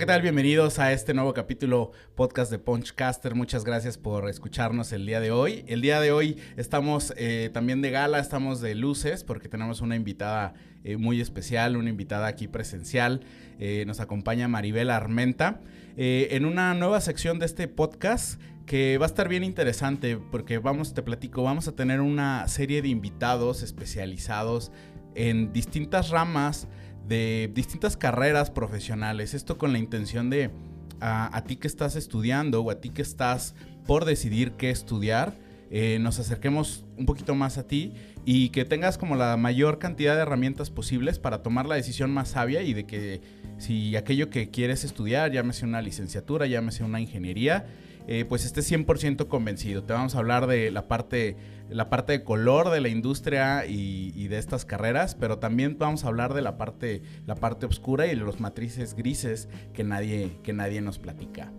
¿qué tal? Bienvenidos a este nuevo capítulo podcast de Punchcaster. Muchas gracias por escucharnos el día de hoy. El día de hoy estamos eh, también de gala, estamos de luces porque tenemos una invitada eh, muy especial, una invitada aquí presencial. Eh, nos acompaña Maribel Armenta en una nueva sección de este podcast que va a estar bien interesante porque vamos, te platico, vamos a tener una serie de invitados especializados en distintas ramas de distintas carreras profesionales. Esto con la intención de a, ti que estás estudiando o a ti que estás por decidir qué estudiar, eh, nos acerquemos un poquito más a ti y que tengas como la mayor cantidad de herramientas posibles para tomar la decisión más sabia y de que si aquello que quieres estudiar, llámese una licenciatura, llámese una ingeniería, eh, pues estés 100% convencido. Te vamos a hablar de la parte la parte de color de la industria y, de estas carreras, pero también vamos a hablar de la parte, la parte oscura y de los matrices grises que nadie, que nadie nos platica.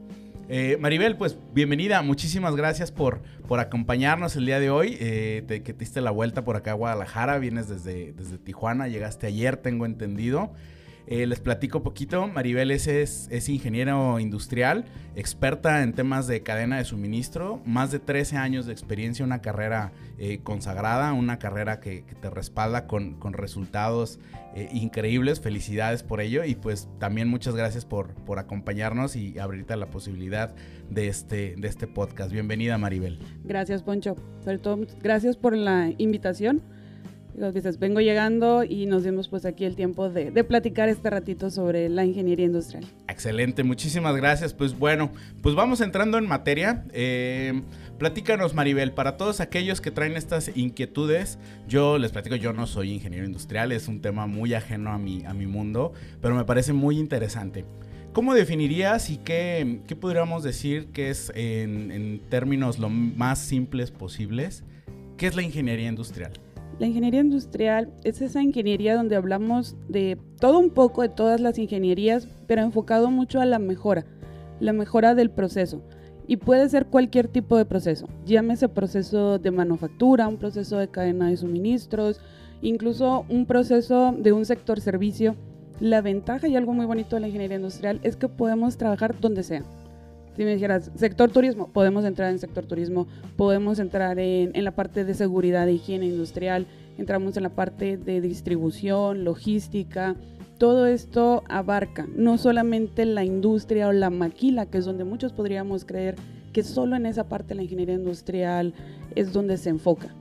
Eh, Maribel, pues bienvenida, muchísimas gracias por, por acompañarnos el día de hoy, eh, te, que te diste la vuelta por acá a Guadalajara, vienes desde, desde Tijuana, llegaste ayer, tengo entendido. Eh, les platico poquito. Maribel es, es, ingeniero industrial, experta en temas de cadena de suministro, más de 13 años de experiencia, una carrera eh, consagrada, una carrera que, te respalda con, resultados eh, increíbles. Felicidades por ello y pues también muchas gracias por, por acompañarnos y abrirte la posibilidad de este, de este podcast. Bienvenida Maribel. Gracias Poncho. Sobre todo gracias por la invitación veces vengo llegando y nos dimos pues aquí el tiempo de, platicar este ratito sobre la ingeniería industrial. Excelente, muchísimas gracias. Pues bueno, pues vamos entrando en materia. Eh, platícanos Maribel, para todos aquellos que traen estas inquietudes, yo les platico, yo no soy ingeniero industrial, es un tema muy ajeno a mi, a mi mundo, pero me parece muy interesante. ¿Cómo definirías y qué, qué podríamos decir que es en, en términos lo más simples posibles? ¿Qué es la ingeniería industrial? La ingeniería industrial es esa ingeniería donde hablamos de todo un poco de todas las ingenierías, pero enfocado mucho a la mejora, la mejora del proceso. Y puede ser cualquier tipo de proceso, llámese proceso de manufactura, un proceso de cadena de suministros, incluso un proceso de un sector servicio. La ventaja y algo muy bonito de la ingeniería industrial es que podemos trabajar donde sea si me dijeras, sector turismo, podemos entrar en sector turismo, podemos entrar en, en la parte de seguridad e higiene industrial, entramos en la parte de distribución, logística, todo esto abarca no solamente la industria o la maquila, que es donde muchos podríamos creer que solo en esa parte de la ingeniería industrial es donde se enfoca.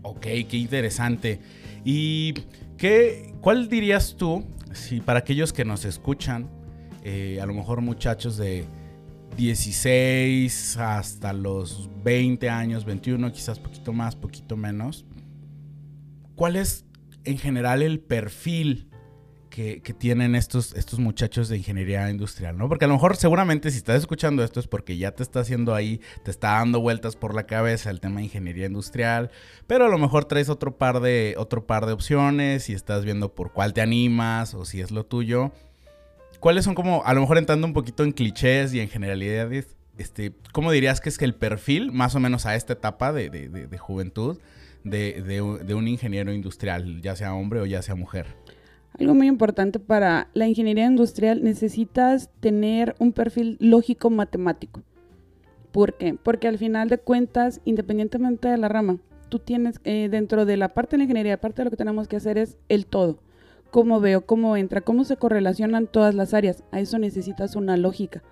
Ok, qué interesante. ¿Y qué, cuál dirías tú, si para aquellos que nos escuchan, eh, a lo mejor muchachos de 16 hasta los 20 años, 21, quizás poquito más, poquito menos. ¿Cuál es en general el perfil que, tienen estos, estos muchachos de ingeniería industrial? ¿no? Porque a lo mejor seguramente si estás escuchando esto es porque ya te está haciendo ahí, te está dando vueltas por la cabeza el tema de ingeniería industrial, pero a lo mejor traes otro par de, otro par de opciones y estás viendo por cuál te animas o si es lo tuyo. ¿Cuáles son como, a lo mejor entrando un poquito en clichés y en generalidades, este, ¿cómo dirías que es que el perfil, más o menos a esta etapa de, juventud, de, un ingeniero industrial, ya sea hombre o ya sea mujer? Algo muy importante para la ingeniería industrial, necesitas tener un perfil lógico matemático. ¿Por qué? Porque al final de cuentas, independientemente de la rama, tú tienes eh, dentro de la parte de la ingeniería, parte de lo que tenemos que hacer es el todo cómo veo, cómo entra, cómo se correlacionan todas las áreas. A eso necesitas una lógica.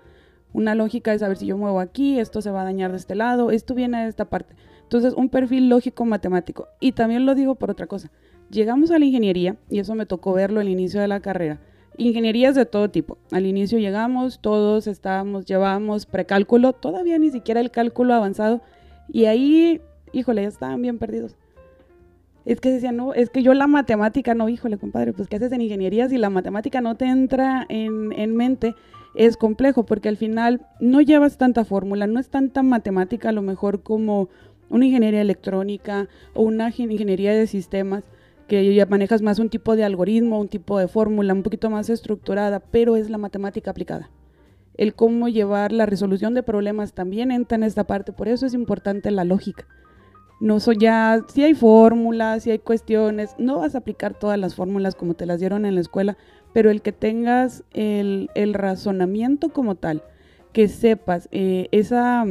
Una lógica de saber si yo muevo aquí, esto se va a dañar de este lado, esto viene de esta parte. Entonces, un perfil lógico matemático. Y también lo digo por otra cosa. Llegamos a la ingeniería, y eso me tocó verlo al inicio de la carrera. Ingenierías de todo tipo. Al inicio llegamos, todos estábamos, llevábamos precálculo, todavía ni siquiera el cálculo avanzado. Y ahí, híjole, ya estaban bien perdidos. Es que decía, no, es que yo la matemática, no, híjole, compadre, pues ¿qué haces en ingeniería si la matemática no te entra en, en mente? Es complejo porque al final no llevas tanta fórmula, no es tanta matemática a lo mejor como una ingeniería electrónica o una ingeniería de sistemas, que ya manejas más un tipo de algoritmo, un tipo de fórmula un poquito más estructurada, pero es la matemática aplicada. El cómo llevar la resolución de problemas también entra en esta parte, por eso es importante la lógica. No soy ya, si hay fórmulas, si hay cuestiones, no vas a aplicar todas las fórmulas como te las dieron en la escuela, pero el que tengas el, razonamiento como tal, que sepas eh, esa,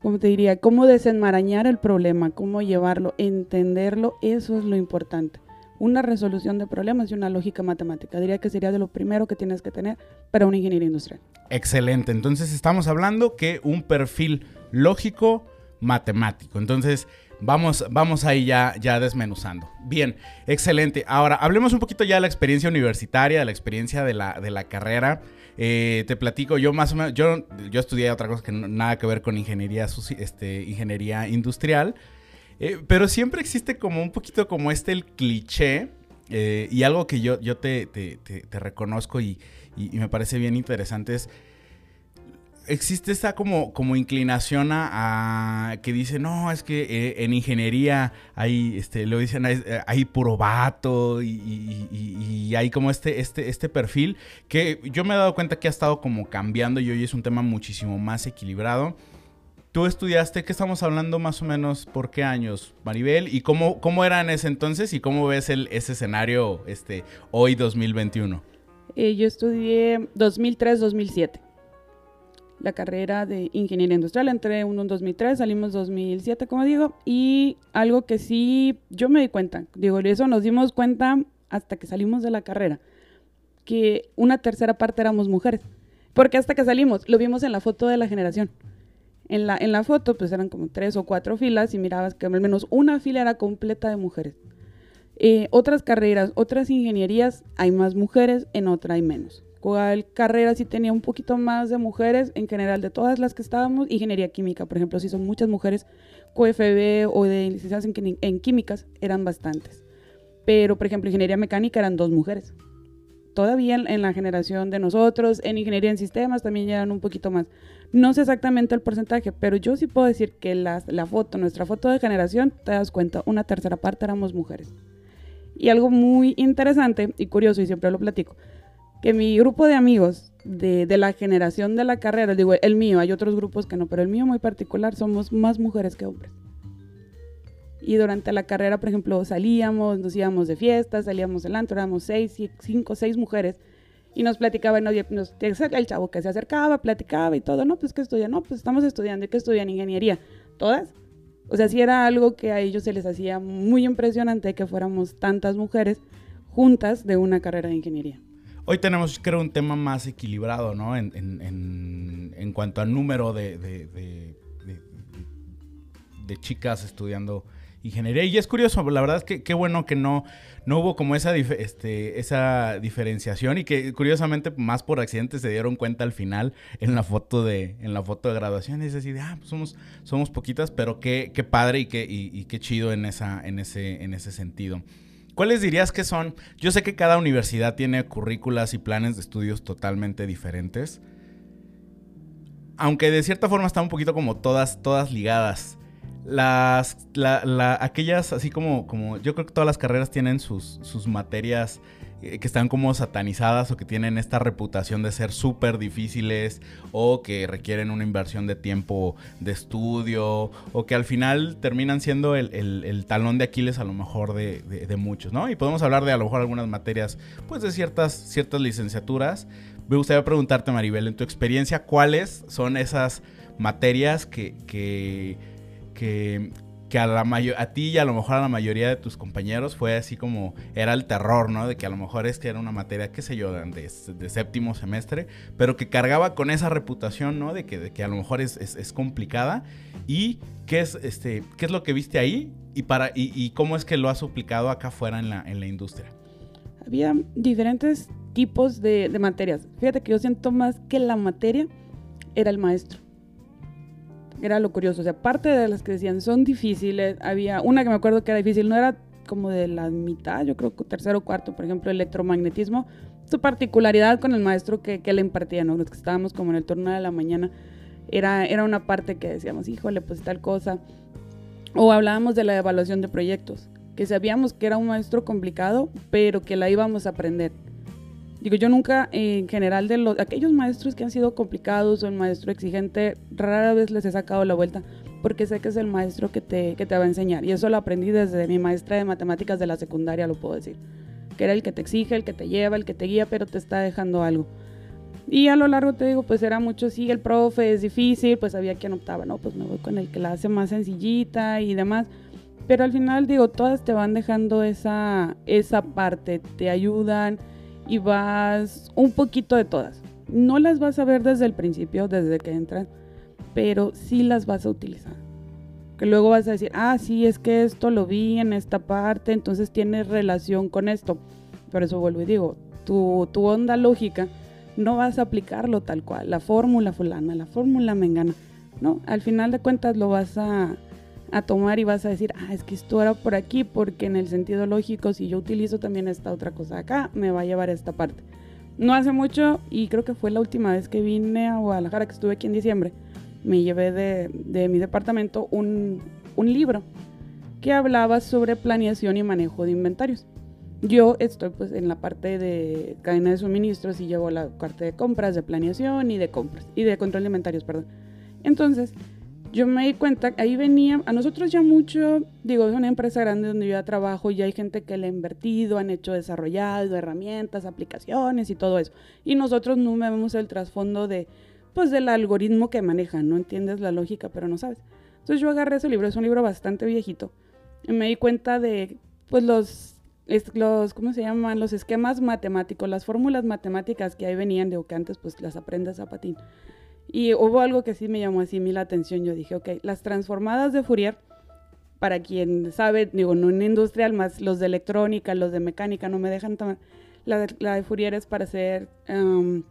¿cómo te diría? Cómo desenmarañar el problema, cómo llevarlo, entenderlo, eso es lo importante. Una resolución de problemas y una lógica matemática. Diría que sería de lo primero que tienes que tener para una ingeniería industrial. Excelente. Entonces estamos hablando que un perfil lógico matemático. Entonces, Vamos, vamos ahí ya, ya desmenuzando. Bien, excelente. Ahora, hablemos un poquito ya de la experiencia universitaria, de la experiencia de la, de la carrera. Eh, te platico, yo más o menos, yo, yo estudié otra cosa que nada que ver con ingeniería, este, ingeniería industrial, eh, pero siempre existe como un poquito como este el cliché eh, y algo que yo, yo te, reconozco y, y, me parece bien interesante es existe esta como, como inclinación a, que dice, no, es que eh, en ingeniería hay, este, lo dicen, hay, hay puro vato y, hay como este, este, este perfil que yo me he dado cuenta que ha estado como cambiando y hoy es un tema muchísimo más equilibrado. Tú estudiaste, ¿qué estamos hablando más o menos por qué años, Maribel? ¿Y cómo, cómo era en ese entonces y cómo ves el, ese escenario este, hoy 2021? Eh, yo estudié 2003-2007 la carrera de ingeniería industrial. Entré en 2003, salimos 2007, como digo, y algo que sí yo me di cuenta, digo, eso nos dimos cuenta hasta que salimos de la carrera, que una tercera parte éramos mujeres. Porque hasta que salimos, lo vimos en la foto de la generación. En la, en la foto, pues eran como tres o cuatro filas y mirabas que al menos una fila era completa de mujeres. Eh, otras carreras, otras ingenierías, hay más mujeres, en otra hay menos carrera sí tenía un poquito más de mujeres, en general de todas las que estábamos, ingeniería química, por ejemplo, si son muchas mujeres, QFB o de licenciadas en, químicas, eran bastantes. Pero, por ejemplo, ingeniería mecánica eran dos mujeres. Todavía en, la generación de nosotros, en ingeniería en sistemas también eran un poquito más. No sé exactamente el porcentaje, pero yo sí puedo decir que la foto, nuestra foto de generación, te das cuenta, una tercera parte éramos mujeres. Y algo muy interesante y curioso, y siempre lo platico, que mi grupo de amigos de, la generación de la carrera, digo, el mío, hay otros grupos que no, pero el mío muy particular, somos más mujeres que hombres. Y durante la carrera, por ejemplo, salíamos, nos íbamos de fiesta, salíamos del antro, éramos seis, cinco, seis mujeres, y nos platicaban, nos, el chavo que se acercaba, platicaba y todo, no, pues que estudian, no, pues estamos estudiando, ¿y qué estudian? Ingeniería, todas. O sea, sí era algo que a ellos se les hacía muy impresionante que fuéramos tantas mujeres juntas de una carrera de ingeniería. Hoy tenemos, creo, un tema más equilibrado, ¿no? En, cuanto al número de, de, chicas estudiando ingeniería. Y es curioso, la verdad es que qué bueno que no, no hubo como esa, este, esa diferenciación y que curiosamente más por accidente se dieron cuenta al final en la foto de, en la foto de graduación. Es ah, pues somos, somos poquitas, pero qué, qué padre y qué, y, qué chido en, esa, en, ese, en ese sentido. ¿Cuáles dirías que son? Yo sé que cada universidad tiene currículas y planes de estudios totalmente diferentes. Aunque de cierta forma están un poquito como todas, todas ligadas. Las, aquellas, así como, como, yo creo que todas las carreras tienen sus, sus materias que están como satanizadas o que tienen esta reputación de ser súper difíciles o que requieren una inversión de tiempo de estudio o que al final terminan siendo el, talón de Aquiles a lo mejor de, muchos, ¿no? Y podemos hablar de a lo mejor algunas materias, pues de ciertas, ciertas licenciaturas. Me gustaría preguntarte, Maribel, en tu experiencia, ¿cuáles son esas materias que, que, que que a, la a ti y a lo mejor a la mayoría de tus compañeros fue así como era el terror, ¿no? De que a lo mejor es que era una materia, qué sé yo, de, séptimo semestre, pero que cargaba con esa reputación, ¿no? De que, de que a lo mejor es, es, complicada. ¿Y qué es, este, qué es lo que viste ahí y, para, y, cómo es que lo has aplicado acá afuera en la, en la industria? Había diferentes tipos de, de materias. Fíjate que yo siento más que la materia era el maestro era lo curioso. O sea, parte de las que decían son difíciles, había una que me acuerdo que era difícil, no era como de la mitad, yo creo que tercero o cuarto, por ejemplo, electromagnetismo. Su particularidad con el maestro que, que le impartía, ¿no? Los que estábamos como en el turno de la mañana, era, era una parte que decíamos, híjole, pues tal cosa. O hablábamos de la evaluación de proyectos, que sabíamos que era un maestro complicado, pero que la íbamos a aprender. Digo, yo nunca, en general, de los, aquellos maestros que han sido complicados o el maestro exigente, rara vez les he sacado la vuelta porque sé que es el maestro que te, que te va a enseñar. Y eso lo aprendí desde mi maestra de matemáticas de la secundaria, lo puedo decir. que era el que te exige, el que te lleva, el que te guía, pero te está dejando algo. Y a lo largo te digo, pues era mucho, sí, el profe es difícil, pues había quien optaba, no, pues me voy con el que la hace más sencillita y demás. Pero al final digo, todas te van dejando esa, esa parte, te ayudan y vas un poquito de todas. No las vas a ver desde el principio, desde que entras, pero sí las vas a utilizar. Que luego vas a decir, ah, sí, es que esto lo vi en esta parte, entonces tiene relación con esto. Por eso vuelvo y digo, tu, tu onda lógica no vas a aplicarlo tal cual, la fórmula fulana, la fórmula mengana. No, al final de cuentas lo vas a, a tomar y vas a decir, ah, es que esto era por aquí, porque en el sentido lógico, si yo utilizo también esta otra cosa acá, me va a llevar a esta parte. No hace mucho, y creo que fue la última vez que vine a Guadalajara, que estuve aquí en diciembre, me llevé de, de mi departamento un, un libro que hablaba sobre planeación y manejo de inventarios. Yo estoy pues en la parte de cadena de suministros y llevo la parte de compras, de planeación y de compras y de control de inventarios, perdón. Entonces, yo me di cuenta, ahí venía, a nosotros ya mucho, digo, es una empresa grande donde yo ya trabajo, ya hay gente que le ha invertido, han hecho desarrollado herramientas, aplicaciones y todo eso. Y nosotros no vemos el trasfondo de, pues, del algoritmo que manejan, no entiendes la lógica, pero no sabes. Entonces yo agarré ese libro, es un libro bastante viejito, y me di cuenta de, pues, los los, ¿cómo se llaman? Los esquemas matemáticos, las fórmulas matemáticas que ahí venían, de que antes pues las aprendes a patín. Y hubo algo que sí me llamó así mí la atención. Yo dije, ok, las transformadas de Fourier, para quien sabe, digo, no en industrial, más los de electrónica, los de mecánica, no me dejan tomar. La de, la de Fourier es para hacer um,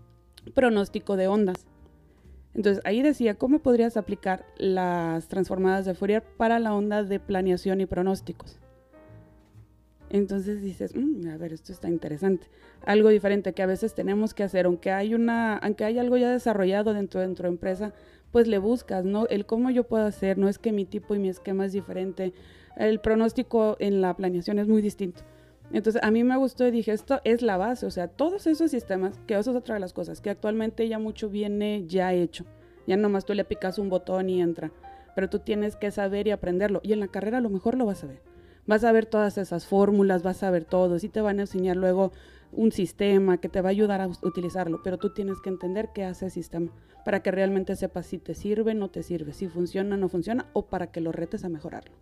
pronóstico de ondas. Entonces ahí decía, ¿cómo podrías aplicar las transformadas de Fourier para la onda de planeación y pronósticos? Entonces dices, mm, a ver, esto está interesante. Algo diferente que a veces tenemos que hacer, aunque hay una, aunque hay algo ya desarrollado dentro de nuestra empresa, pues le buscas, ¿no? El cómo yo puedo hacer, no es que mi tipo y mi esquema es diferente. El pronóstico en la planeación es muy distinto. Entonces, a mí me gustó y dije, esto es la base, o sea, todos esos sistemas, que eso es otra de las cosas, que actualmente ya mucho viene ya hecho. Ya nomás tú le picas un botón y entra. Pero tú tienes que saber y aprenderlo. Y en la carrera a lo mejor lo vas a ver vas a ver todas esas fórmulas, vas a ver todo, sí te van a enseñar luego un sistema que te va a ayudar a utilizarlo, pero tú tienes que entender qué hace el sistema para que realmente sepas si te sirve, no te sirve, si funciona, no funciona, o para que lo retes a mejorarlo.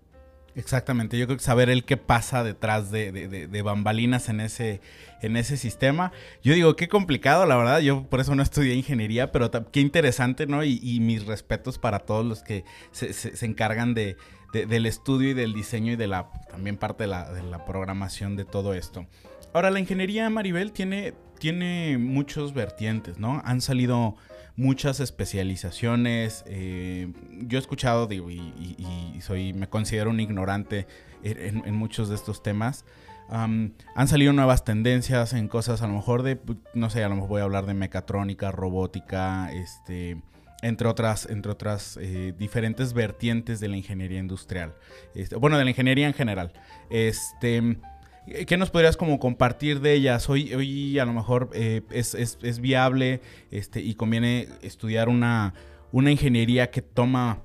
Exactamente, yo creo que saber el qué pasa detrás de, bambalinas en ese, en ese sistema. Yo digo, qué complicado, la verdad, yo por eso no estudié ingeniería, pero qué interesante, ¿no? Y, mis respetos para todos los que se encargan de, del estudio y del diseño y de la también parte de la, programación de todo esto. Ahora, la ingeniería Maribel tiene, tiene muchos vertientes, ¿no? Han salido muchas especializaciones. Eh, yo he escuchado, digo, y, soy, me considero un ignorante en, muchos de estos temas. han salido nuevas tendencias en cosas, a lo mejor de, no sé, a lo mejor voy a hablar de mecatrónica, robótica, este, entre otras, entre otras eh, diferentes vertientes de la ingeniería industrial. Este, bueno, de la ingeniería en general. Este, ¿Qué nos podrías como compartir de ellas? Hoy, hoy a lo mejor eh, es, viable este, y conviene estudiar una, una ingeniería que toma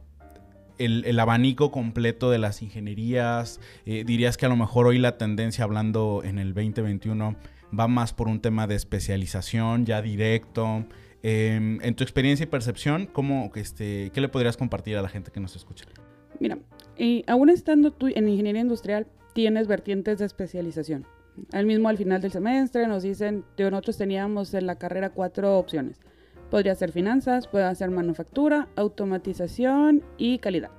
el, abanico completo de las ingenierías. Eh, dirías que a lo mejor hoy la tendencia, hablando en el 2021, va más por un tema de especialización ya directo. Em, en tu experiencia y percepción, ¿cómo, este, ¿qué le podrías compartir a la gente que nos escucha? Mira, y aún estando tú en ingeniería industrial, tienes vertientes de especialización. Al mismo al final del semestre nos dicen, nosotros teníamos en la carrera cuatro opciones. Podría ser finanzas, puede ser manufactura, automatización y calidad,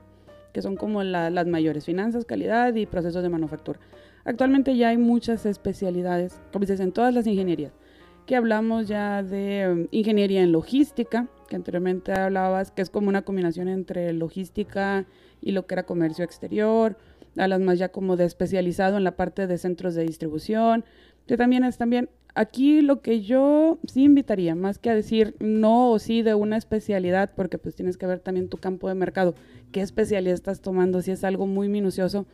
que son como las mayores, finanzas, calidad y procesos de manufactura. Actualmente ya hay muchas especialidades, como dices, en todas las ingenierías que hablamos ya de um, ingeniería en logística, que anteriormente hablabas, que es como una combinación entre logística y lo que era comercio exterior, hablas más ya como de especializado en la parte de centros de distribución, que también es también, aquí lo que yo sí invitaría, más que a decir no o sí de una especialidad, porque pues tienes que ver también tu campo de mercado, qué especialidad estás tomando, si es algo muy minucioso,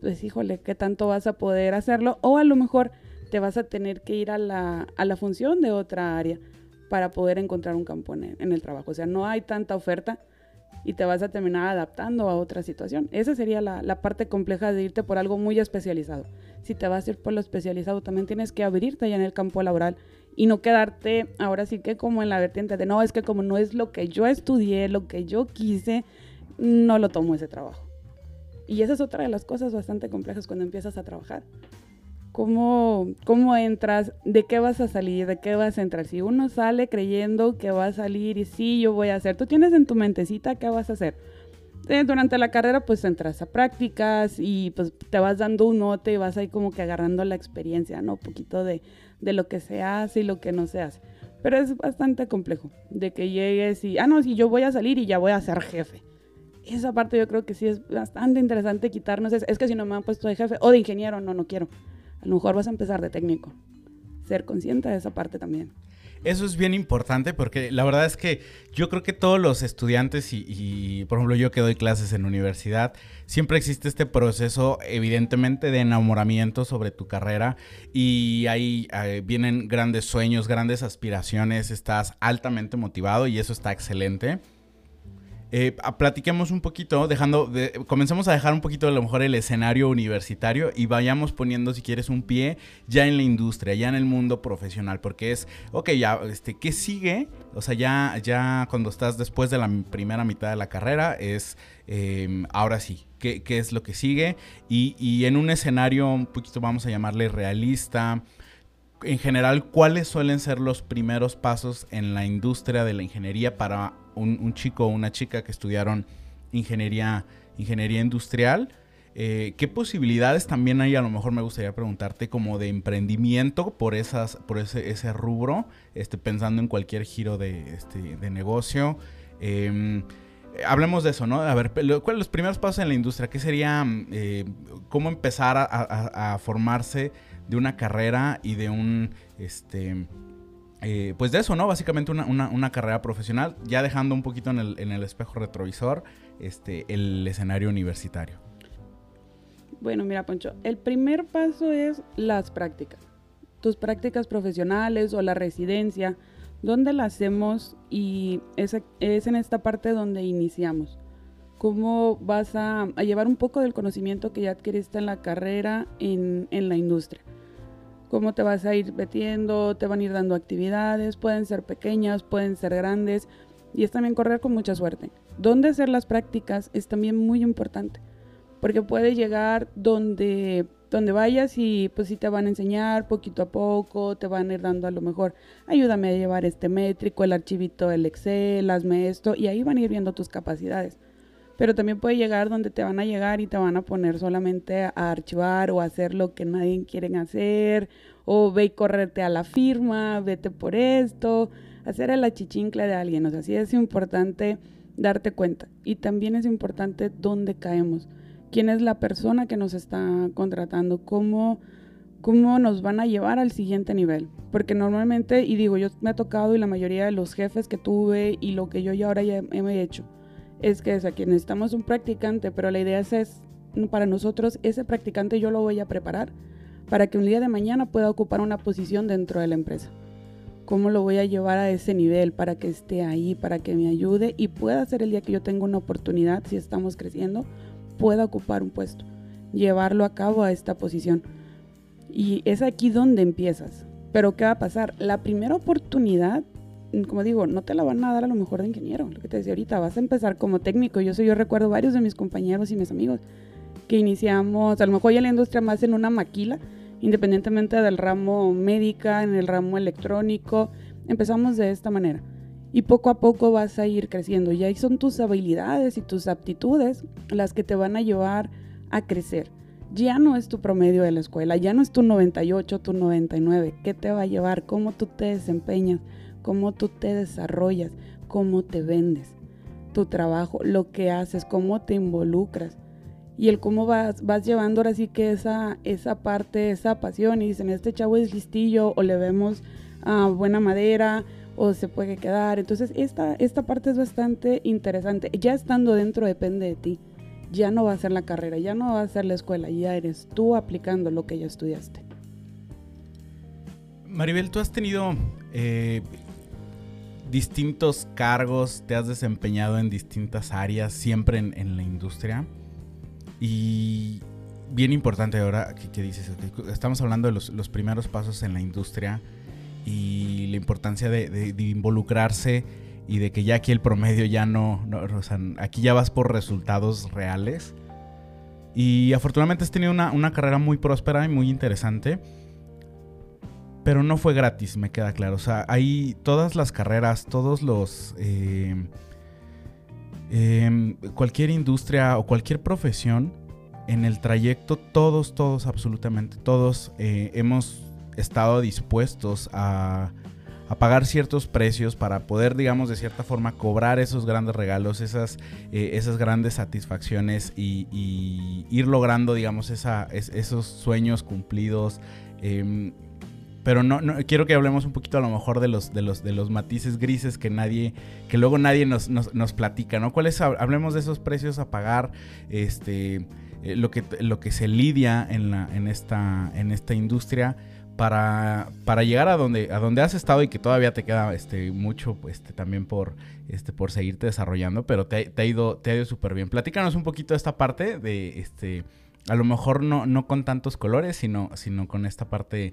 pues híjole, ¿qué tanto vas a poder hacerlo? O a lo mejor te vas a tener que ir a la, a la función de otra área para poder encontrar un campo en el, trabajo. O sea, no hay tanta oferta y te vas a terminar adaptando a otra situación. Esa sería la, la, parte compleja de irte por algo muy especializado. Si te vas a ir por lo especializado, también tienes que abrirte ya en el campo laboral y no quedarte ahora sí que como en la vertiente de no, es que como no es lo que yo estudié, lo que yo quise, no lo tomo ese trabajo. Y esa es otra de las cosas bastante complejas cuando empiezas a trabajar. ¿Cómo, ¿Cómo entras? ¿De qué vas a salir? ¿De qué vas a entrar? Si uno sale creyendo que va a salir y sí, yo voy a hacer, tú tienes en tu mentecita qué vas a hacer. Eh, durante la carrera pues entras a prácticas y pues te vas dando un note y vas ahí como que agarrando la experiencia, ¿no? Un poquito de, de lo que se hace y lo que no se hace. Pero es bastante complejo de que llegues y, ah, no, si yo voy a salir y ya voy a ser jefe. Esa parte yo creo que sí es bastante interesante quitarnos. Es, es que si no me han puesto de jefe o de ingeniero, no, no quiero a lo mejor vas a empezar de técnico. Ser consciente de esa parte también. Eso es bien importante porque la verdad es que yo creo que todos los estudiantes y, por ejemplo yo que doy clases en universidad, siempre existe este proceso evidentemente de enamoramiento sobre tu carrera y ahí vienen grandes sueños, grandes aspiraciones, estás altamente motivado y eso está excelente eh, platiquemos un poquito, dejando, de, comencemos a dejar un poquito a lo mejor el escenario universitario y vayamos poniendo, si quieres, un pie ya en la industria, ya en el mundo profesional, porque es, ok, ya, este, ¿qué sigue? O sea, ya, ya cuando estás después de la primera mitad de la carrera, es, em, ahora sí, ¿qué, ¿qué, es lo que sigue? Y, y en un escenario un poquito, vamos a llamarle realista, en general, ¿cuáles suelen ser los primeros pasos en la industria de la ingeniería para un, chico o una chica que estudiaron ingeniería, ingeniería industrial? Eh, ¿Qué posibilidades también hay? A lo mejor me gustaría preguntarte como de emprendimiento por esas, por ese, rubro, este, pensando en cualquier giro de, este, de negocio. Em, hablemos de eso, ¿no? A ver, ¿cuáles son los primeros pasos en la industria? ¿Qué sería, eh, cómo empezar a, formarse de una carrera y de un, este, eh, pues de eso, ¿no? Básicamente una, carrera profesional, ya dejando un poquito en el, espejo retrovisor este, el escenario universitario. Bueno, mira, Poncho, el primer paso es las prácticas. Tus prácticas profesionales o la residencia, ¿dónde la hacemos? Y es, es en esta parte donde iniciamos. ¿Cómo vas a, llevar un poco del conocimiento que ya adquiriste en la carrera en, en la industria? Cómo te vas a ir metiendo, te van a ir dando actividades, pueden ser pequeñas, pueden ser grandes, y es también correr con mucha suerte. Dónde hacer las prácticas es también muy importante, porque puede llegar donde, donde vayas y pues sí te van a enseñar poquito a poco, te van a ir dando a lo mejor, ayúdame a llevar este métrico, el archivito del Excel, hazme esto, y ahí van a ir viendo tus capacidades pero también puede llegar donde te van a llegar y te van a poner solamente a archivar o a hacer lo que nadie quiere hacer, o ve y correrte a la firma, vete por esto, hacer el achichincle de alguien. O sea, sí es importante darte cuenta. Y también es importante dónde caemos, quién es la persona que nos está contratando, cómo, cómo nos van a llevar al siguiente nivel. Porque normalmente, y digo, yo me ha tocado y la mayoría de los jefes que tuve y lo que yo ya ahora ya he hecho, es que es aquí necesitamos un practicante, pero la idea es, para nosotros, ese practicante yo lo voy a preparar para que un día de mañana pueda ocupar una posición dentro de la empresa. ¿Cómo lo voy a llevar a ese nivel para que esté ahí, para que me ayude y pueda ser el día que yo tenga una oportunidad, si estamos creciendo, pueda ocupar un puesto, llevarlo a cabo a esta posición? Y es aquí donde empiezas. Pero ¿qué va a pasar? La primera oportunidad como digo, no te la van a dar a lo mejor de ingeniero, lo que te decía ahorita, vas a empezar como técnico. Yo, soy, yo recuerdo varios de mis compañeros y mis amigos que iniciamos, a lo mejor ya la industria más en una maquila, independientemente del ramo médica, en el ramo electrónico, empezamos de esta manera. Y poco a poco vas a ir creciendo. Y ahí son tus habilidades y tus aptitudes las que te van a llevar a crecer. Ya no es tu promedio de la escuela, ya no es tu 98, tu 99. ¿Qué te va a llevar? ¿Cómo tú te desempeñas? Cómo tú te desarrollas, cómo te vendes, tu trabajo, lo que haces, cómo te involucras y el cómo vas, vas llevando ahora sí que esa, esa parte, esa pasión y dicen, este chavo es listillo o le vemos uh, buena madera o se puede quedar. Entonces esta, esta parte es bastante interesante. Ya estando dentro depende de ti. Ya no va a ser la carrera, ya no va a ser la escuela, ya eres tú aplicando lo que ya estudiaste. Maribel, tú has tenido eh, distintos cargos, te has desempeñado en distintas áreas, siempre en, la industria. Y bien importante ahora que, dices, estamos hablando de los, primeros pasos en la industria y la importancia de, involucrarse y de que ya aquí el promedio ya no, o sea, aquí ya vas por resultados reales. Y afortunadamente has tenido una, una carrera muy próspera y muy interesante. Pero no fue gratis, me queda claro. O sea, hay todas las carreras, todos los... Eh, em, cualquier industria o cualquier profesión, en el trayecto todos, todos, absolutamente todos eh, hemos estado dispuestos a, pagar ciertos precios para poder, digamos, de cierta forma cobrar esos grandes regalos, esas, eh, esas grandes satisfacciones y, ir logrando, digamos, esos sueños cumplidos. Em, pero no, quiero que hablemos un poquito a lo mejor de los, de los, de los matices grises que nadie, que luego nadie nos, nos, platica, ¿no? ¿Cuáles? Hablemos de esos precios a pagar, este, eh, lo, que, lo que se lidia en, la, en, esta, en esta industria para, para llegar a donde, a donde has estado y que todavía te queda este, mucho este, también por, este, por seguirte desarrollando, pero te, te ha ido, te ha ido súper bien. Platícanos un poquito de esta parte de, este, a lo mejor no, no con tantos colores, sino, sino con esta parte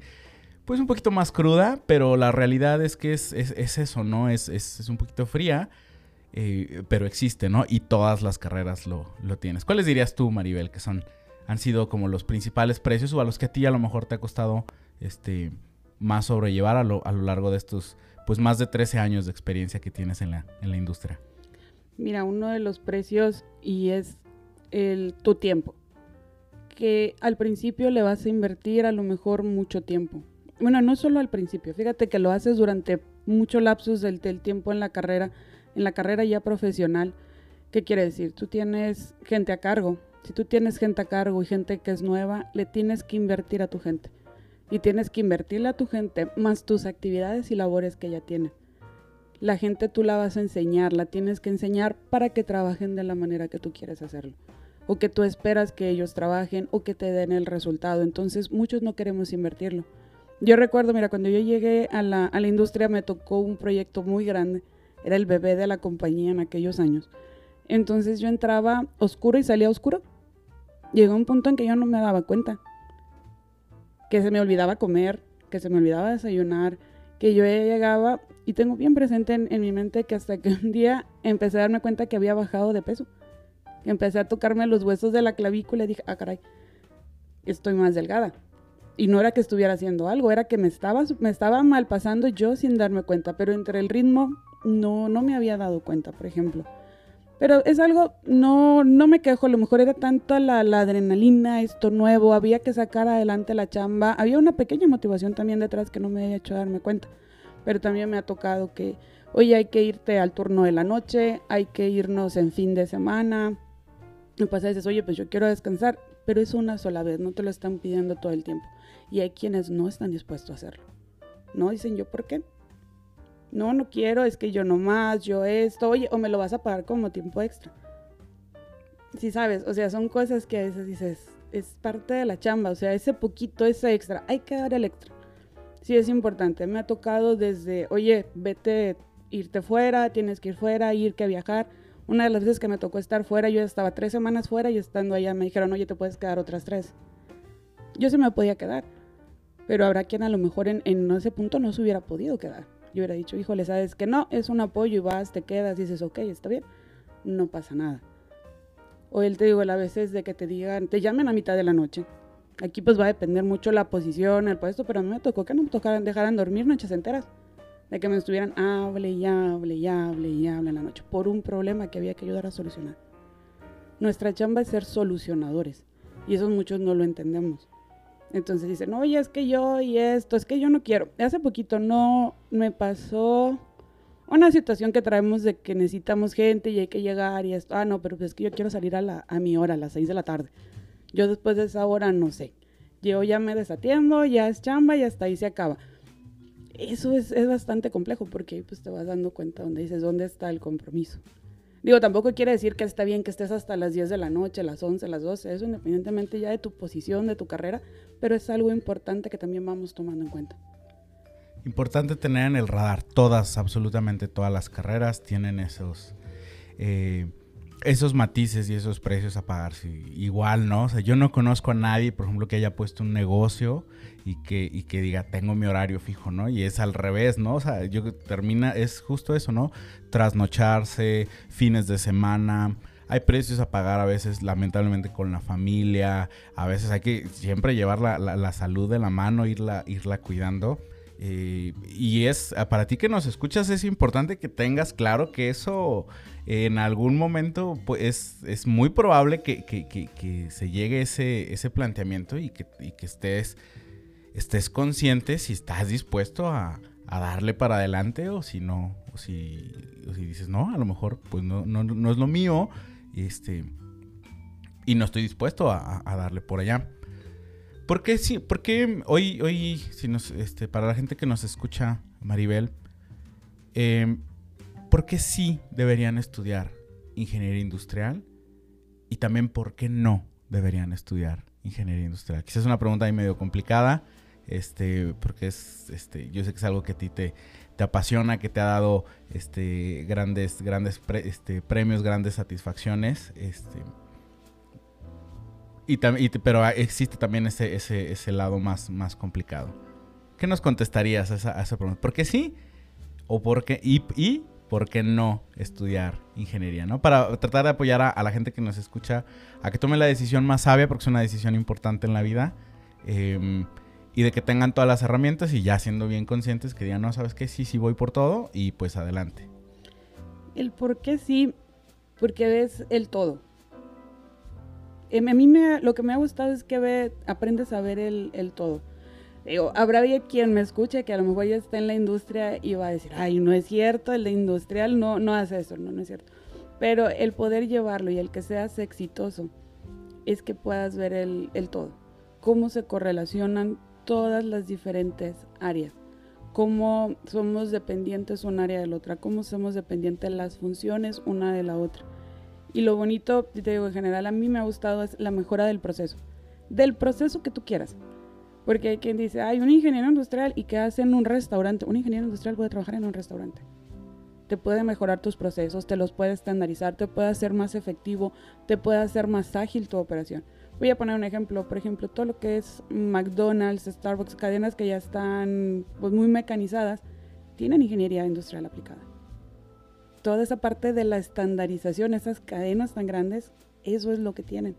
pues un poquito más cruda, pero la realidad es que es, eso, ¿no? Es, es, un poquito fría, eh, pero existe, ¿no? Y todas las carreras lo, lo, tienes. ¿Cuáles dirías tú, Maribel, que son, han sido como los principales precios o a los que a ti a lo mejor te ha costado este, más sobrellevar a lo, a lo largo de estos, pues más de 13 años de experiencia que tienes en la, en la industria? Mira, uno de los precios y es el, tu tiempo. Que al principio le vas a invertir a lo mejor mucho tiempo bueno, no solo al principio, fíjate que lo haces durante mucho lapsos del, tiempo en la carrera, en la carrera ya profesional. ¿Qué quiere decir? Tú tienes gente a cargo. Si tú tienes gente a cargo y gente que es nueva, le tienes que invertir a tu gente. Y tienes que invertirle a tu gente más tus actividades y labores que ya tiene. La gente tú la vas a enseñar, la tienes que enseñar para que trabajen de la manera que tú quieres hacerlo. O que tú esperas que ellos trabajen o que te den el resultado. Entonces muchos no queremos invertirlo yo recuerdo, mira, cuando yo llegué a la, industria me tocó un proyecto muy grande. Era el bebé de la compañía en aquellos años. Entonces yo entraba oscuro y salía oscuro. Llegó un punto en que yo no me daba cuenta. Que se me olvidaba comer, que se me olvidaba desayunar, que yo llegaba y tengo bien presente en, en, mi mente que hasta que un día empecé a darme cuenta que había bajado de peso. Empecé a tocarme los huesos de la clavícula y dije, ah, caray, estoy más delgada. Y no era que estuviera haciendo algo, era que me estaba, me estaba mal pasando yo sin darme cuenta, pero entre el ritmo no, no me había dado cuenta, por ejemplo. Pero es algo, no, no me quejo, a lo mejor era tanta la, adrenalina, esto nuevo, había que sacar adelante la chamba, había una pequeña motivación también detrás que no me había hecho darme cuenta, pero también me ha tocado que, oye, hay que irte al turno de la noche, hay que irnos en fin de semana, y pues a veces, oye, pues yo quiero descansar, pero es una sola vez, no te lo están pidiendo todo el tiempo y hay quienes no están dispuestos a hacerlo. No dicen yo, ¿por qué? No, no quiero, es que yo no más, yo esto, oye, o me lo vas a pagar como tiempo extra. Sí, sabes, o sea, son cosas que a veces dices, es parte de la chamba, o sea, ese poquito, ese extra, hay que dar el extra. Sí, es importante. Me ha tocado desde, oye, vete, irte fuera, tienes que ir fuera, ir que viajar. Una de las veces que me tocó estar fuera, yo estaba tres semanas fuera y estando allá me dijeron, oye, te puedes quedar otras tres. Yo se me podía quedar. Pero habrá quien a lo mejor en, ese punto no se hubiera podido quedar. Yo hubiera dicho, híjole, sabes que no, es un apoyo y vas, te quedas, dices, ok, está bien, no pasa nada. O él te digo, a veces de que te digan, te llamen a mitad de la noche. Aquí pues va a depender mucho la posición, el puesto, pero a mí me tocó que no me tocaran, dejaran dormir noches enteras. De que me estuvieran hable y hable y hable y hable en la noche por un problema que había que ayudar a solucionar. Nuestra chamba es ser solucionadores y eso muchos no lo entendemos. Entonces dicen, oye, es que yo y esto, es que yo no quiero. Hace poquito no me pasó una situación que traemos de que necesitamos gente y hay que llegar y esto. Ah, no, pero pues es que yo quiero salir a, la, a mi hora, a las 6 de la tarde. Yo después de esa hora no sé. Yo ya me desatiendo, ya es chamba y hasta ahí se acaba. Eso es, es bastante complejo porque pues te vas dando cuenta donde dices, ¿dónde está el compromiso? Digo, tampoco quiere decir que está bien que estés hasta las 10 de la noche, las 11, las 12, eso independientemente ya de tu posición, de tu carrera, pero es algo importante que también vamos tomando en cuenta. Importante tener en el radar todas, absolutamente todas las carreras tienen esos, eh, esos matices y esos precios a pagar. igual, ¿no? O sea, yo no conozco a nadie, por ejemplo, que haya puesto un negocio y que, y que diga, tengo mi horario fijo, ¿no? Y es al revés, ¿no? O sea, yo termina, es justo eso, ¿no? Trasnocharse, fines de semana hay precios a pagar a veces, lamentablemente, con la familia. A veces hay que siempre llevar la, la, salud de la mano, irla, irla cuidando. Eh, y es, para ti que nos escuchas, es importante que tengas claro que eso en algún momento pues, es, muy probable que, que, que, se llegue ese, ese planteamiento y que, y que estés, estés consciente si estás dispuesto a, a darle para adelante o si no, o si, si dices, no, a lo mejor pues no, no, no es lo mío este, y no estoy dispuesto a, darle por allá. ¿Por qué, sí, porque hoy, hoy si nos, este, para la gente que nos escucha, Maribel, eh, ¿por qué sí deberían estudiar ingeniería industrial? Y también, ¿por qué no deberían estudiar ingeniería industrial? Quizás es una pregunta ahí medio complicada, este, porque es, este, yo sé que es algo que a ti te, te apasiona, que te ha dado este, grandes, grandes este, premios, grandes satisfacciones. Este, y, pero existe también ese, ese, ese, lado más, más complicado. ¿Qué nos contestarías a esa, pregunta? ¿Por qué sí? ¿O por qué? Y, y ¿por qué no estudiar ingeniería? ¿no? Para tratar de apoyar a, la gente que nos escucha a que tome la decisión más sabia, porque es una decisión importante en la vida. Eh, y de que tengan todas las herramientas y ya siendo bien conscientes que digan, no, sabes qué, sí, sí voy por todo y pues adelante. El por qué sí, porque ves el todo. Em, a mí me, lo que me ha gustado es que ve, aprendes a ver el todo. Digo, habrá quien me escuche que a lo mejor ya está en la industria y va a decir, ay, no es cierto, el de industrial no, no hace eso, no, no es cierto. Pero el poder llevarlo y el que seas exitoso es que puedas ver el, el todo, cómo se correlacionan todas las diferentes áreas, cómo somos dependientes una área de la otra, cómo somos dependientes de las funciones una de la otra. Y lo bonito, te digo, en general a mí me ha gustado es la mejora del proceso, del proceso que tú quieras. Porque hay quien dice, hay un ingeniero industrial y que hace en un restaurante. Un ingeniero industrial puede trabajar en un restaurante. Te puede mejorar tus procesos, te los puede estandarizar, te puede hacer más efectivo, te puede hacer más ágil tu operación. Voy a poner un ejemplo, por ejemplo, todo lo que es McDonald's, Starbucks, cadenas que ya están pues, muy mecanizadas, tienen ingeniería industrial aplicada. Toda esa parte de la estandarización, esas cadenas tan grandes, eso es lo que tienen,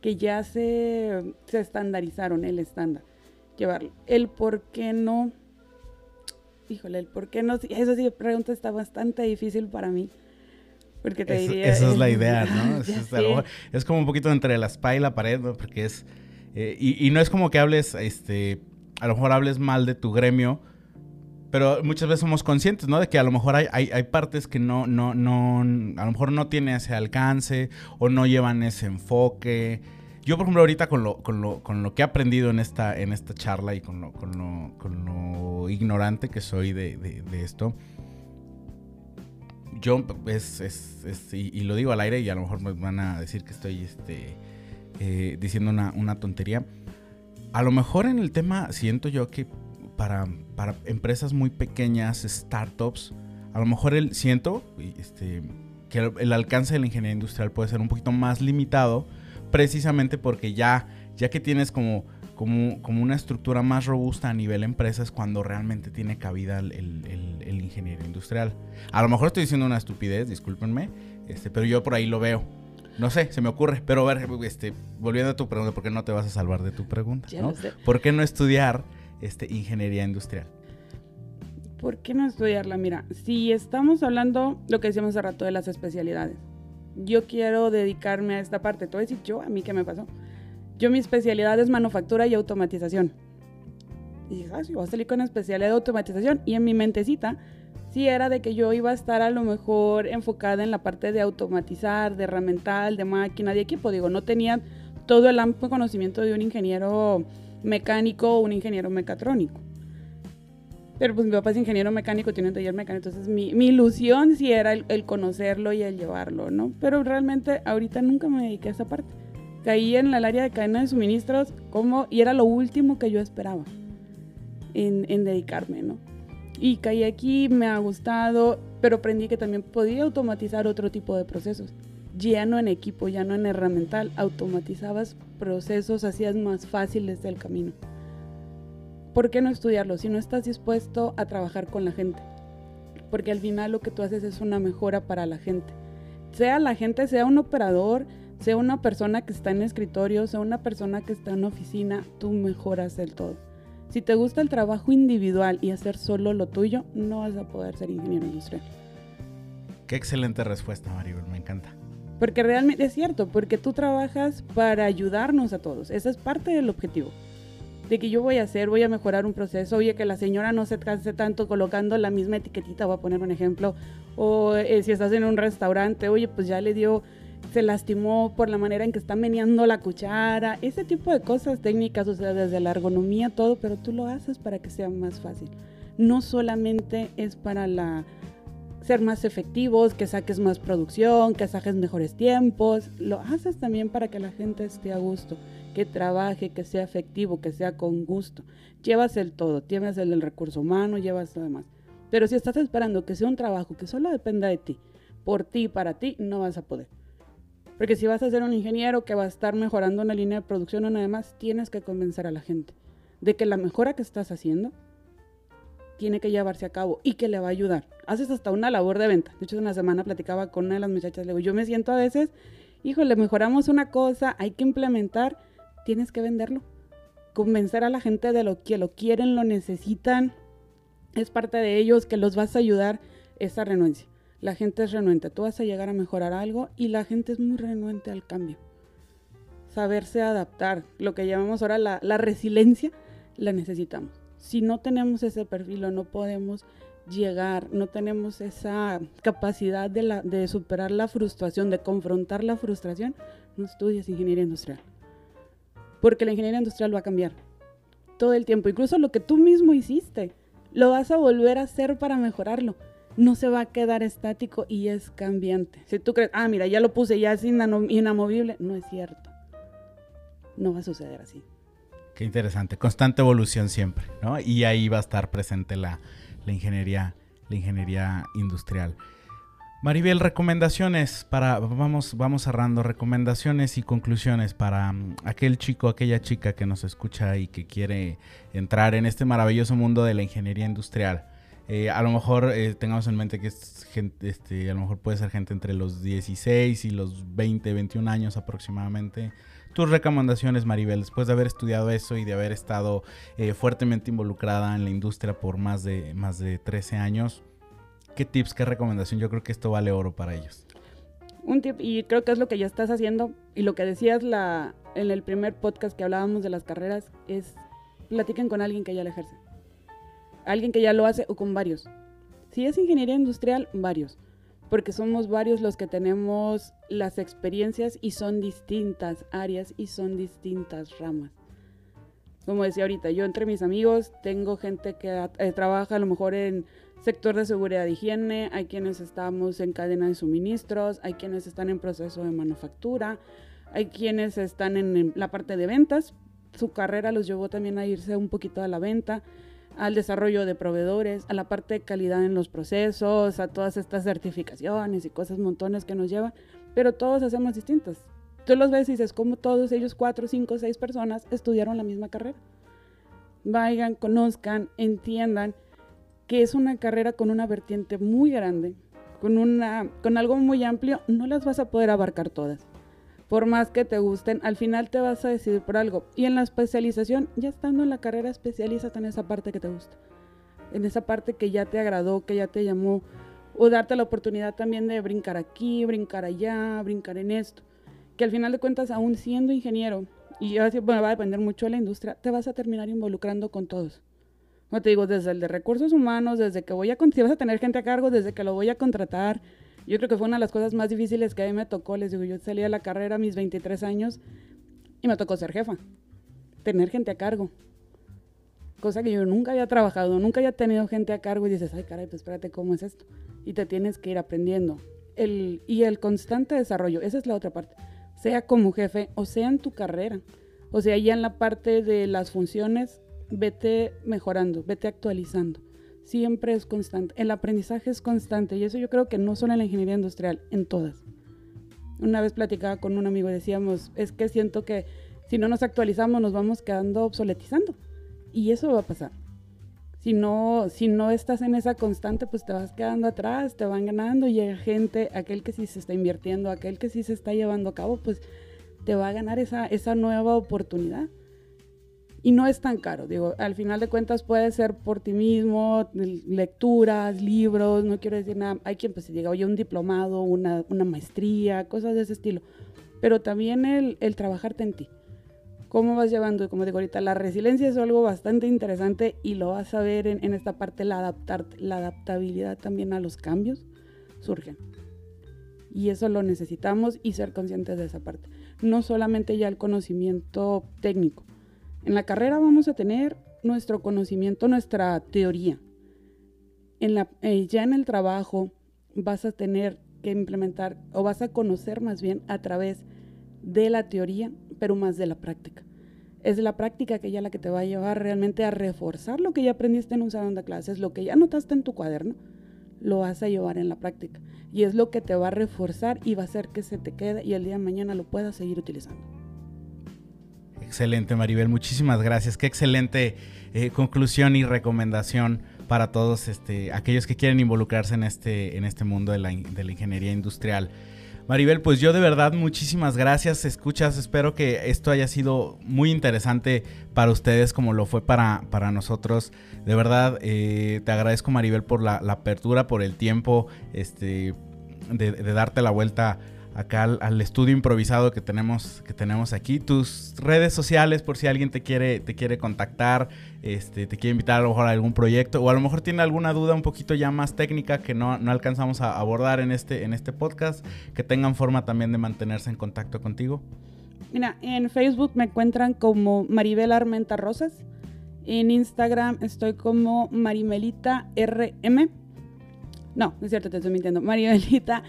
que ya se, se estandarizaron el estándar. Llevarlo. El por qué no, híjole, el por qué no, eso sí, pregunta está bastante difícil para mí porque te diría... Esa es la idea, ¿no? es, como un poquito entre la espalda y la pared, ¿no? Porque es... Eh, y, no es como que hables, este... A lo mejor hables mal de tu gremio, pero muchas veces somos conscientes, ¿no? De que a lo mejor hay, hay, partes que no, no, no... A lo mejor no tienen ese alcance o no llevan ese enfoque. Yo, por ejemplo, ahorita con lo, con lo, con lo que he aprendido en esta, en esta charla y con lo, con lo, con lo ignorante que soy de, de, esto yo es, es, y, lo digo al aire y a lo mejor me van a decir que estoy este, eh, diciendo una, tontería. A lo mejor en el tema siento yo que para, para empresas muy pequeñas, startups, a lo mejor el, siento este, que el, alcance de la ingeniería industrial puede ser un poquito más limitado precisamente porque ya, ya que tienes como como, como una estructura más robusta a nivel empresas cuando realmente tiene cabida el, el, ingeniero industrial. A lo mejor estoy diciendo una estupidez, discúlpenme, este, pero yo por ahí lo veo. No sé, se me ocurre. Pero a ver, este, volviendo a tu pregunta, ¿por qué no te vas a salvar de tu pregunta? ¿no? ¿Por qué no estudiar este, ingeniería industrial? ¿Por qué no estudiarla? Mira, si estamos hablando, lo que decíamos hace rato de las especialidades, yo quiero dedicarme a esta parte. Te voy a decir yo, a mí qué me pasó. Yo mi especialidad es manufactura y automatización. Y dije, ah, sí, voy a salir con especialidad de automatización. Y en mi mentecita, sí era de que yo iba a estar a lo mejor enfocada en la parte de automatizar, de herramental, de máquina, de equipo. Digo, no tenía todo el amplio conocimiento de un ingeniero mecánico o un ingeniero mecatrónico. Pero pues mi papá es ingeniero mecánico, tiene un taller mecánico, entonces mi, mi ilusión sí era el, el, conocerlo y el llevarlo, ¿no? Pero realmente ahorita nunca me dediqué a esa parte caí en el área de cadena de suministros como, y era lo último que yo esperaba. en, en dedicarme, ¿no? Y caí aquí, me ha gustado, pero aprendí que también podía automatizar otro tipo de procesos. Ya no en equipo, ya no en herramental, automatizabas procesos, hacías más fáciles el camino. ¿Por qué no estudiarlo si no estás dispuesto a trabajar con la gente? Porque al final lo que tú haces es una mejora para la gente. Sea la gente, sea un operador, sea una persona que está en escritorio, sea una persona que está en oficina, tú mejoras el todo. Si te gusta el trabajo individual y hacer solo lo tuyo, no vas a poder ser ingeniero industrial. Qué excelente respuesta, Maribel, me encanta. Porque realmente es cierto, porque tú trabajas para ayudarnos a todos. Esa es parte del objetivo. De que yo voy a hacer, voy a mejorar un proceso, oye, que la señora no se canse tanto colocando la misma etiquetita, voy a poner un ejemplo. O eh, si estás en un restaurante, oye, pues ya le dio se lastimó por la manera en que está meneando la cuchara, ese tipo de cosas técnicas, o sea, desde la ergonomía, todo, pero tú lo haces para que sea más fácil. No solamente es para la ser más efectivos, que saques más producción, que saques mejores tiempos, lo haces también para que la gente esté a gusto, que trabaje, que sea efectivo, que sea con gusto. Llevas el todo, llevas el recurso humano, llevas lo demás. Pero si estás esperando que sea un trabajo que solo dependa de ti, por ti, para ti, no vas a poder. Porque si vas a ser un ingeniero que va a estar mejorando una línea de producción o nada más, tienes que convencer a la gente de que la mejora que estás haciendo tiene que llevarse a cabo y que le va a ayudar. Haces hasta una labor de venta. De hecho, una semana platicaba con una de las muchachas, le digo, yo me siento a veces, híjole, mejoramos una cosa, hay que implementar, tienes que venderlo. Convencer a la gente de lo que lo quieren, lo necesitan, es parte de ellos, que los vas a ayudar esa renuncia la gente es renuente. Tú vas a llegar a mejorar algo y la gente es muy renuente al cambio. Saberse adaptar, lo que llamamos ahora la, resiliencia, la necesitamos. Si no tenemos ese perfil o no podemos llegar, no tenemos esa capacidad de, de superar la frustración, de confrontar la frustración, no estudias ingeniería industrial. Porque la ingeniería industrial va a cambiar todo el tiempo. Incluso lo que tú mismo hiciste, lo vas a volver a hacer para mejorarlo no se va a quedar estático y es cambiante. Si tú crees, ah, mira, ya lo puse, ya es inamovible, no es cierto. No va a suceder así. Qué interesante, constante evolución siempre, ¿no? Y ahí va a estar presente la, ingeniería, la ingeniería industrial. Maribel, recomendaciones para, vamos, vamos cerrando, recomendaciones y conclusiones para mm, aquel chico, aquella chica que nos escucha y que quiere entrar en este maravilloso mundo de la ingeniería industrial. Eh, a lo mejor eh, tengamos en mente que es gente, este, a lo mejor puede ser gente entre los 16 y los 20, 21 años aproximadamente. Tus recomendaciones, Maribel, después de haber estudiado eso y de haber estado eh, fuertemente involucrada en la industria por más de, más de 13 años, ¿qué tips, qué recomendación? Yo creo que esto vale oro para ellos. Un tip, y creo que es lo que ya estás haciendo, y lo que decías la, en el primer podcast que hablábamos de las carreras, es platiquen con alguien que ya la ejerce alguien que ya lo hace o con varios. Si es ingeniería industrial, varios, porque somos varios los que tenemos las experiencias y son distintas áreas y son distintas ramas. Como decía ahorita, yo entre mis amigos tengo gente que eh, trabaja a lo mejor en sector de seguridad de higiene, hay quienes estamos en cadena de suministros, hay quienes están en proceso de manufactura, hay quienes están en la parte de ventas, su carrera los llevó también a irse un poquito a la venta al desarrollo de proveedores, a la parte de calidad en los procesos, a todas estas certificaciones y cosas montones que nos llevan, pero todos hacemos distintos. Tú los ves y dices, como todos ellos, cuatro, cinco, seis personas, estudiaron la misma carrera. Vayan, conozcan, entiendan que es una carrera con una vertiente muy grande, con, una, con algo muy amplio, no las vas a poder abarcar todas por más que te gusten, al final te vas a decidir por algo. Y en la especialización, ya estando en la carrera, especialízate en esa parte que te gusta. En esa parte que ya te agradó, que ya te llamó. O darte la oportunidad también de brincar aquí, brincar allá, brincar en esto. Que al final de cuentas, aún siendo ingeniero, y yo bueno, va a depender mucho de la industria, te vas a terminar involucrando con todos. Como te digo, desde el de recursos humanos, desde que voy a, si vas a tener gente a cargo, desde que lo voy a contratar, yo creo que fue una de las cosas más difíciles que a mí me tocó. Les digo, yo salí a la carrera a mis 23 años y me tocó ser jefa, tener gente a cargo. Cosa que yo nunca había trabajado, nunca había tenido gente a cargo y dices, ay, caray, pues espérate, ¿cómo es esto? Y te tienes que ir aprendiendo. El, y el constante desarrollo, esa es la otra parte. Sea como jefe o sea en tu carrera. O sea, ya en la parte de las funciones, vete mejorando, vete actualizando. Siempre es constante. El aprendizaje es constante y eso yo creo que no solo en la ingeniería industrial, en todas. Una vez platicaba con un amigo decíamos, es que siento que si no nos actualizamos nos vamos quedando obsoletizando. Y eso va a pasar. Si no, si no estás en esa constante, pues te vas quedando atrás, te van ganando, y llega gente, aquel que sí se está invirtiendo, aquel que sí se está llevando a cabo, pues te va a ganar esa, esa nueva oportunidad. Y no es tan caro, digo, al final de cuentas puede ser por ti mismo, lecturas, libros, no quiero decir nada, hay quien pues llega, oye, un diplomado, una, una maestría, cosas de ese estilo, pero también el, el trabajarte en ti cómo vas llevando, como digo ahorita, la resiliencia es algo bastante interesante y lo vas a ver en, esta parte, la, adaptar, la adaptabilidad también a los cambios surge. Y eso lo necesitamos y ser conscientes de esa parte. No solamente ya el conocimiento técnico. En la carrera vamos a tener nuestro conocimiento, nuestra teoría. En la, eh, ya en el trabajo vas a tener que implementar o vas a conocer más bien a través de la teoría, pero más de la práctica es la práctica que ya la que te va a llevar realmente a reforzar lo que ya aprendiste en un salón de clases, lo que ya notaste en tu cuaderno, lo vas a llevar en la práctica. Y es lo que te va a reforzar y va a hacer que se te quede y el día de mañana lo puedas seguir utilizando. Excelente, Maribel. Muchísimas gracias. Qué excelente eh, conclusión y recomendación para todos este, aquellos que quieren involucrarse en este, en este mundo de la, ingeniería industrial. Maribel, pues yo de verdad muchísimas gracias. Escuchas, espero que esto haya sido muy interesante para ustedes como lo fue para, para nosotros. De verdad, eh, te agradezco Maribel por la, apertura, por el tiempo este, de darte la vuelta acá al, estudio improvisado que tenemos, que tenemos aquí. Tus redes sociales, por si alguien te quiere, te quiere contactar, este, te quiere invitar a lo mejor a algún proyecto, o a lo mejor tiene alguna duda un poquito ya más técnica que no, no alcanzamos a abordar en este, en este podcast, que tengan forma también de mantenerse en contacto contigo. Mira, en Facebook me encuentran como Maribel Armenta Rosas. En Instagram estoy como Marimelita RM. No, no es cierto, te estoy mintiendo. Marimelita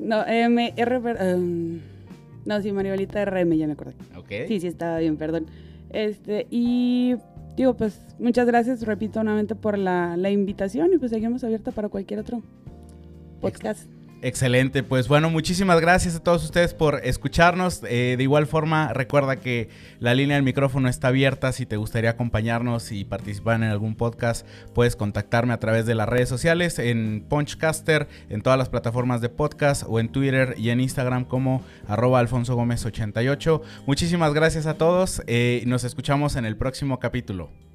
no, M, R, em, no, sí, Maribelita RM, ya me acordé. Ok. Sí, sí, estaba bien, perdón. Este, y digo, pues muchas gracias, repito nuevamente por la, la invitación y pues seguimos abierta para cualquier otro podcast. Excelente, pues bueno, muchísimas gracias a todos ustedes por escucharnos. Eh, de igual forma, recuerda que la línea del micrófono está abierta. Si te gustaría acompañarnos y participar en algún podcast, puedes contactarme a través de las redes sociales, en Punchcaster, en todas las plataformas de podcast o en Twitter y en Instagram como arroba Alfonso Gómez 88. Muchísimas gracias a todos. eh, nos escuchamos en el próximo capítulo.